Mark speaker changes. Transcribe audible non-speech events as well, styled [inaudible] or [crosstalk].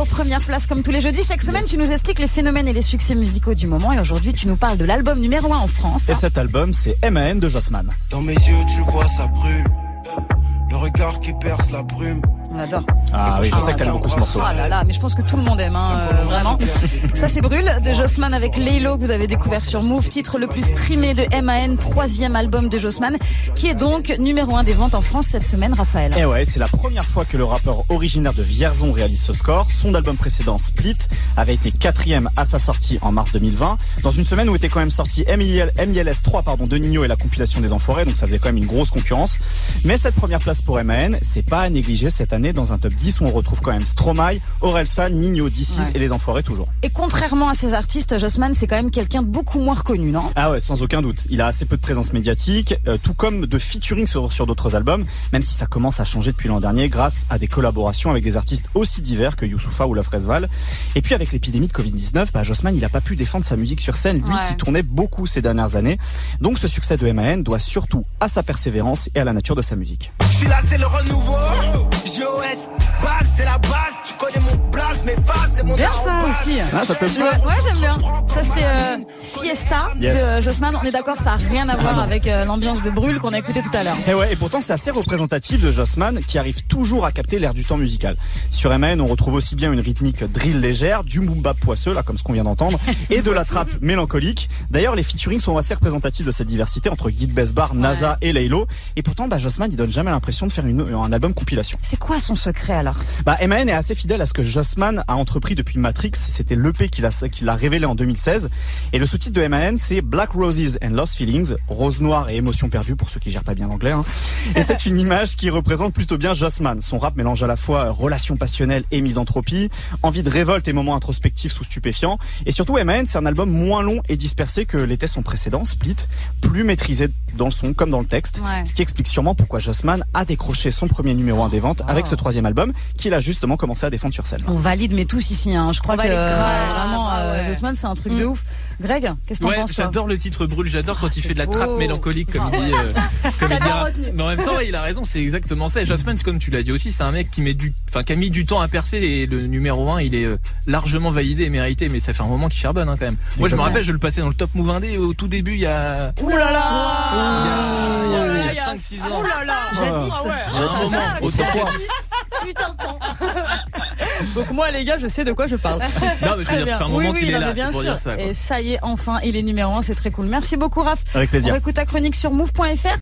Speaker 1: pour première place comme tous les jeudis. Chaque semaine, tu nous expliques les phénomènes et les succès musicaux du moment. Et aujourd'hui, tu nous parles de l'album numéro 1 en France.
Speaker 2: Et cet album, c'est MAN de Jossman.
Speaker 3: Dans mes yeux, tu vois, ça brûle. Le regard qui perce la brume.
Speaker 1: On adore.
Speaker 2: Ah oui, je sais que t'aimes beaucoup ce morceau.
Speaker 1: Ah là là, mais je pense que tout le monde aime, hein, euh, vraiment. Ça c'est Brûle de Jossman avec Laylo que vous avez découvert sur Move, titre le plus streamé de MAN, troisième album de Jossman, qui est donc numéro un des ventes en France cette semaine, Raphaël.
Speaker 2: Et ouais, c'est la première fois que le rappeur originaire de Vierzon réalise ce score. Son album précédent, Split, avait été quatrième à sa sortie en mars 2020, dans une semaine où était quand même sorti MIL, MILS 3 pardon, de Nino et la compilation des Enfoirés, donc ça faisait quand même une grosse concurrence. Mais cette première place pour MAN, c'est pas à négliger cette année dans un top 10 où on retrouve quand même Stromae, Orelsan, Nino, D6
Speaker 1: Ouais.
Speaker 2: et les Enfoirés toujours.
Speaker 1: Et contrairement à ces artistes, Jossman c'est quand même quelqu'un de beaucoup moins reconnu, non?
Speaker 2: Ah ouais, sans aucun doute. Il a assez peu de présence médiatique, euh, tout comme de featuring sur, sur d'autres albums, même si ça commence à changer depuis l'an dernier grâce à des collaborations avec des artistes aussi divers que Youssoufa ou La Fresval. Et puis avec l'épidémie de Covid-19, bah, Jossman, il a pas pu défendre sa musique sur scène, lui
Speaker 1: Ouais.
Speaker 2: qui tournait beaucoup ces dernières années. Donc ce succès de MAN doit surtout à sa persévérance et à la nature de sa musique.
Speaker 3: Je suis là, c'est le renouveau. JOS, c'est la base. Tu connais mon
Speaker 1: Bien ça aussi.
Speaker 2: Ah, ça te plaît
Speaker 1: Ouais, ouais, j'aime bien. Ça c'est euh, Fiesta
Speaker 2: Yes.
Speaker 1: de euh, Jossman. On est d'accord, ça a rien à voir avec euh, l'ambiance de Brûle qu'on a écouté tout à l'heure.
Speaker 2: Et ouais, et pourtant c'est assez représentatif de Jossman qui arrive toujours à capter l'air du temps musical. Sur MAN, on retrouve aussi bien une rythmique drill légère, du boom poisseux, là comme ce qu'on vient d'entendre, [laughs] et de la trappe mélancolique. D'ailleurs, les featurings sont assez représentatifs de cette diversité entre Guy Besbar, NASA et Laylo. Et pourtant, bah, Jossman, il donne jamais l'impression de faire une, un album compilation.
Speaker 1: C'est quoi son secret alors?
Speaker 2: Bah, MAN est assez fidèle à ce que Jossman a entrepris depuis Matrix. C'était l'EP qu'il a, qu'il a révélé en 2016. Et le sous-titre de MAN, c'est Black Roses and Lost Feelings, rose noire et émotions perdues pour ceux qui gèrent pas bien l'anglais. hein. Et c'est une image qui représente plutôt bien Jossman. Son rap mélange à la fois euh, relation passionnelle et misanthropie, envie de révolte et moments introspectifs sous stupéfiants. Et surtout, MAN, c'est un album moins long et dispersé que l'était son précédent, Split, plus maîtrisé dans le son comme dans le texte.
Speaker 1: Ouais.
Speaker 2: Ce qui explique sûrement pourquoi Jossman a décroché son premier numéro 1 des ventes avec ce troisième album qu'il a justement commencé à défendre sur scène.
Speaker 1: On valide mais tous ici. Hein. Je crois
Speaker 4: On
Speaker 1: que euh,
Speaker 4: grave,
Speaker 1: vraiment
Speaker 4: ah
Speaker 1: euh,
Speaker 4: ouais.
Speaker 1: C'est un truc de ouf. Greg, qu'est-ce que t'en
Speaker 5: Ouais,
Speaker 1: penses
Speaker 5: j'adore le titre Brûle, j'adore quand il fait de la trappe mélancolique comme
Speaker 1: Ah
Speaker 5: il dit. euh, [laughs] comme il. Mais en même temps, il a raison, c'est exactement ça. Et Jasmine, comme tu l'as dit aussi, c'est un mec qui met du, enfin, qui a mis du temps à percer et le numéro 1, il est largement validé et mérité, mais ça fait un moment qu'il charbonne, hein, quand même. Moi, je me rappelle, je le passais dans le top move 1D au tout début, il y a,
Speaker 1: Ouh là là
Speaker 5: il y a, il y a- il y a
Speaker 1: Ah,
Speaker 5: 5-6 ans.
Speaker 1: Ouh là là
Speaker 4: Jadis.
Speaker 1: Ah.
Speaker 4: Putain de temps. [laughs]
Speaker 1: Donc moi les gars, je sais de quoi je parle. [laughs]
Speaker 5: Non, mais fait un
Speaker 1: oui,
Speaker 5: moment
Speaker 1: oui,
Speaker 5: qu'il
Speaker 1: non,
Speaker 5: est là,
Speaker 1: bien
Speaker 5: c'est pour
Speaker 1: sûr.
Speaker 5: dire ça, quoi.
Speaker 1: Et ça y est, enfin, il est numéro un, c'est très cool. Merci beaucoup Raph.
Speaker 2: Avec plaisir.
Speaker 1: On écoute ta chronique sur move.fr.